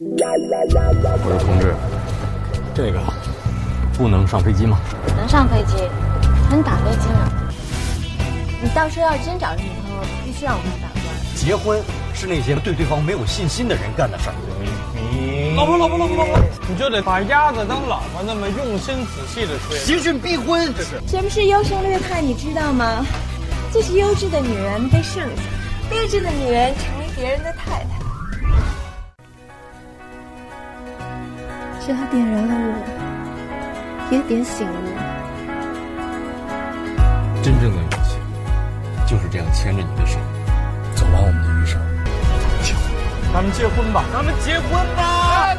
我说同志，这个不能上飞机吗？能上飞机，能打飞机呢。你到时候要真找着女朋友，必须让我帮你把关。结婚是那些对对方没有信心的人干的事儿。老婆，老婆，老婆，老婆，你就得把鸭子当老婆那么用心仔细的吹。刑讯逼婚，这是。什么是优胜劣汰？你知道吗？就是优质的女人被剩下，劣质的女人成为别人的太太。是他点燃了我，也点醒了我。真正的勇气就是这样牵着你的手，走完我们的余生。结婚，咱们结婚吧，咱们结婚吧。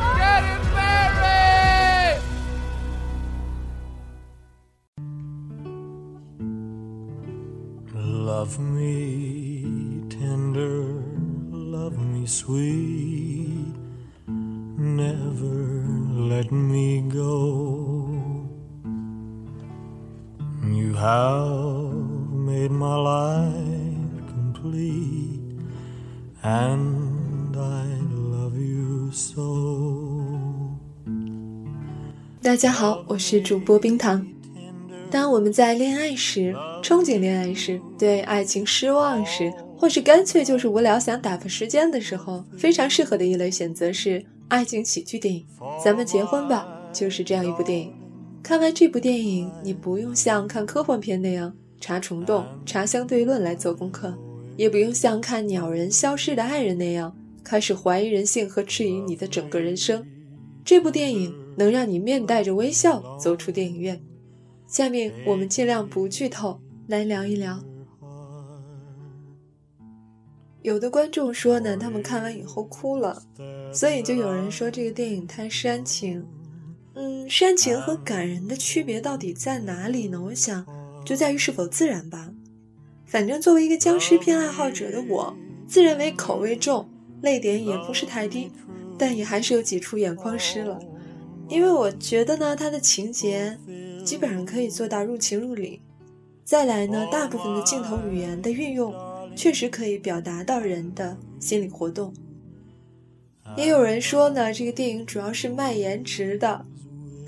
Love me tender, love me sweet, never Have made my life complete, and I love you so. 大家好，我是主播冰糖。当我们在恋爱时，憧憬恋爱时，对爱情失望时，或是干脆就是无聊想打发时间的时候，非常适合的一类选择是爱情喜剧电影。咱们结婚吧，就是这样一部电影。看完这部电影，你不用像看科幻片那样查虫洞、查相对论来做功课，也不用像看鸟人消失的爱人那样开始怀疑人性和质疑你的整个人生。这部电影能让你面带着微笑走出电影院。下面我们尽量不剧透，来聊一聊。有的观众说呢，他们看完以后哭了，所以就有人说这个电影太煽情。嗯，煽情和感人的区别到底在哪里呢？我想就在于是否自然吧。反正作为一个僵尸片爱好者的我，自认为口味重，泪点也不是太低，但也还是有几处眼眶湿了，因为我觉得呢，它的情节。基本上可以做到入情入理。再来呢，大部分的镜头语言的运用确实可以表达到人的心理活动。也有人说呢，这个电影主要是卖颜值的，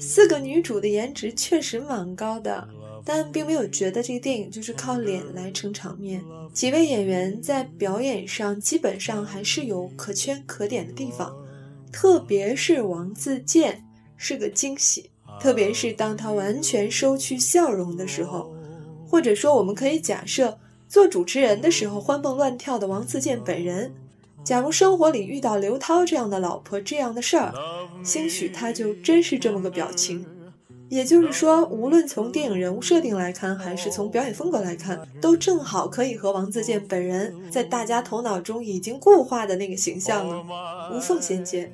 四个女主的颜值确实蛮高的，但并没有觉得这个电影就是靠脸来撑场面。几位演员在表演上基本上还是有可圈可点的地方，特别是王自健是个惊喜。特别是当他完全收去笑容的时候，或者说，我们可以假设做主持人的时候欢蹦乱跳的王自健本人，假如生活里遇到刘涛这样的老婆这样的事儿，兴许他就真是这么个表情。也就是说，无论从电影人物设定来看，还是从表演风格来看，都正好可以和王自健本人在大家头脑中已经固化的那个形象呢无缝衔接。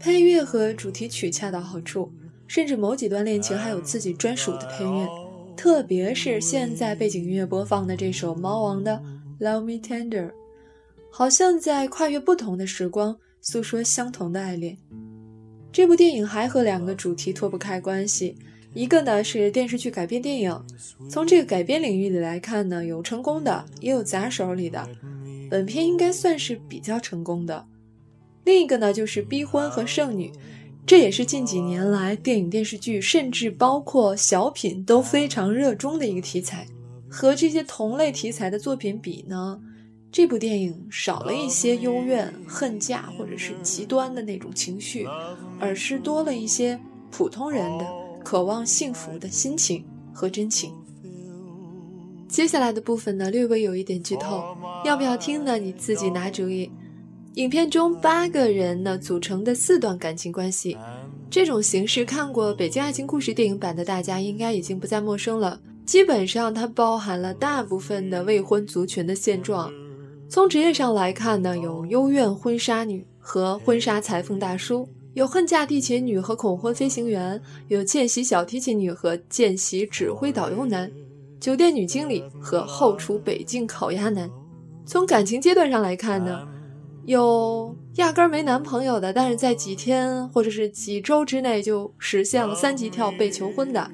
配乐和主题曲恰到好处，甚至某几段恋情还有自己专属的配乐，特别是现在背景音乐播放的这首猫王的《Love Me Tender》，好像在跨越不同的时光，诉说相同的爱恋。这部电影还和两个主题脱不开关系，一个呢是电视剧改编电影，从这个改编领域里来看呢，有成功的，也有砸手里的，本片应该算是比较成功的。另一个呢，就是逼婚和剩女，这也是近几年来电影、电视剧，甚至包括小品都非常热衷的一个题材。和这些同类题材的作品比呢，这部电影少了一些幽怨、恨嫁或者是极端的那种情绪，而是多了一些普通人的渴望幸福的心情和真情。接下来的部分呢，略微有一点剧透，要不要听呢？你自己拿主意。影片中八个人呢组成的四段感情关系，这种形式看过《北京爱情故事》电影版的大家应该已经不再陌生了。基本上它包含了大部分的未婚族群的现状。从职业上来看呢，有幽怨婚纱女和婚纱裁缝大叔，有恨嫁地勤女和恐婚飞行员，有见习小提琴女和见习指挥导游男，酒店女经理和后厨北京烤鸭男。从感情阶段上来看呢。有压根儿没男朋友的，但是在几天或者是几周之内就实现了三级跳被求婚的，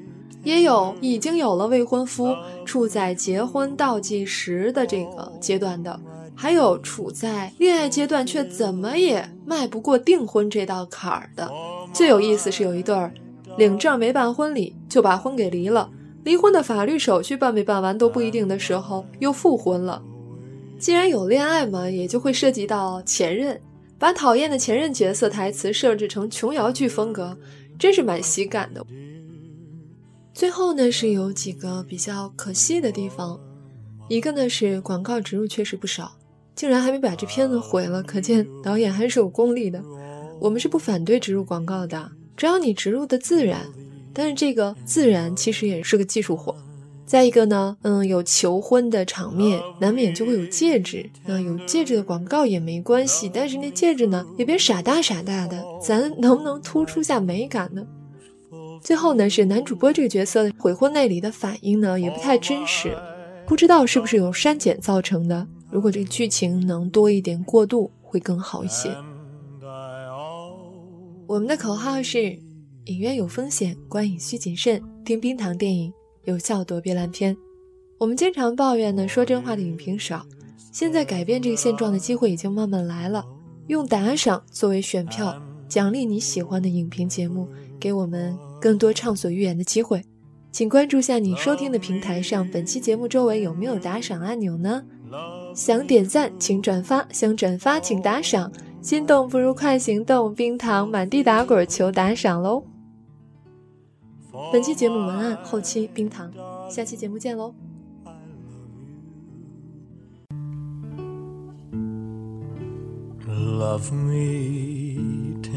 也有已经有了未婚夫，处在结婚倒计时的这个阶段的，还有处在恋爱阶段却怎么也迈不过订婚这道坎儿的。最有意思是有一对儿领证没办婚礼就把婚给离了，离婚的法律手续办没办完都不一定的时候又复婚了。既然有恋爱嘛，也就会涉及到前任，把讨厌的前任角色台词设置成琼瑶剧风格，真是蛮喜感的。最后呢，是有几个比较可惜的地方，一个呢是广告植入确实不少。竟然还没把这片子毁了，可见导演还是有功力的。我们是不反对植入广告的，只要你植入的自然。但是这个自然其实也是个技术活。再一个呢，嗯，有求婚的场面，难免就会有戒指。那有戒指的广告也没关系，但是那戒指呢，也别傻大傻大的，咱能不能突出下美感呢？最后呢，是男主播这个角色悔婚那里的反应呢，也不太真实，不知道是不是有删减造成的。如果这个剧情能多一点过渡，会更好一些。我们的口号是：影院有风险，观影需谨慎，听冰糖电影，有效躲避烂片。我们经常抱怨呢，说真话的影评少。现在改变这个现状的机会已经慢慢来了，用打赏作为选票，奖励你喜欢的影评节目，给我们更多畅所欲言的机会。请关注下你收听的平台上，本期节目周围有没有打赏按钮呢？想点赞请转发，想转发请打赏，心动不如快行动，冰糖满地打滚求打赏喽！本期节目文案后期冰糖，下期节目见喽！Love me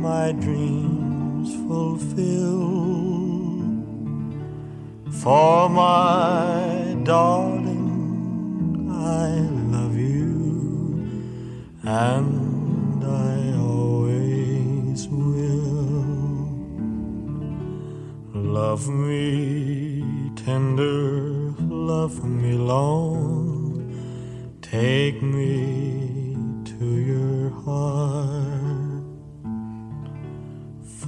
my dreams fulfill. For my darling, I love you, and I always will. Love me tender, love me long, take me to your heart,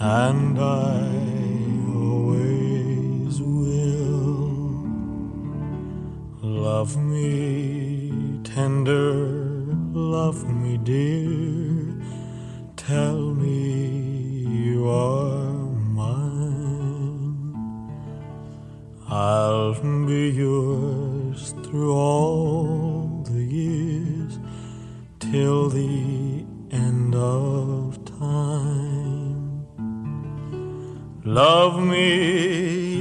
and I always will. Love me tender love me, dear. Tell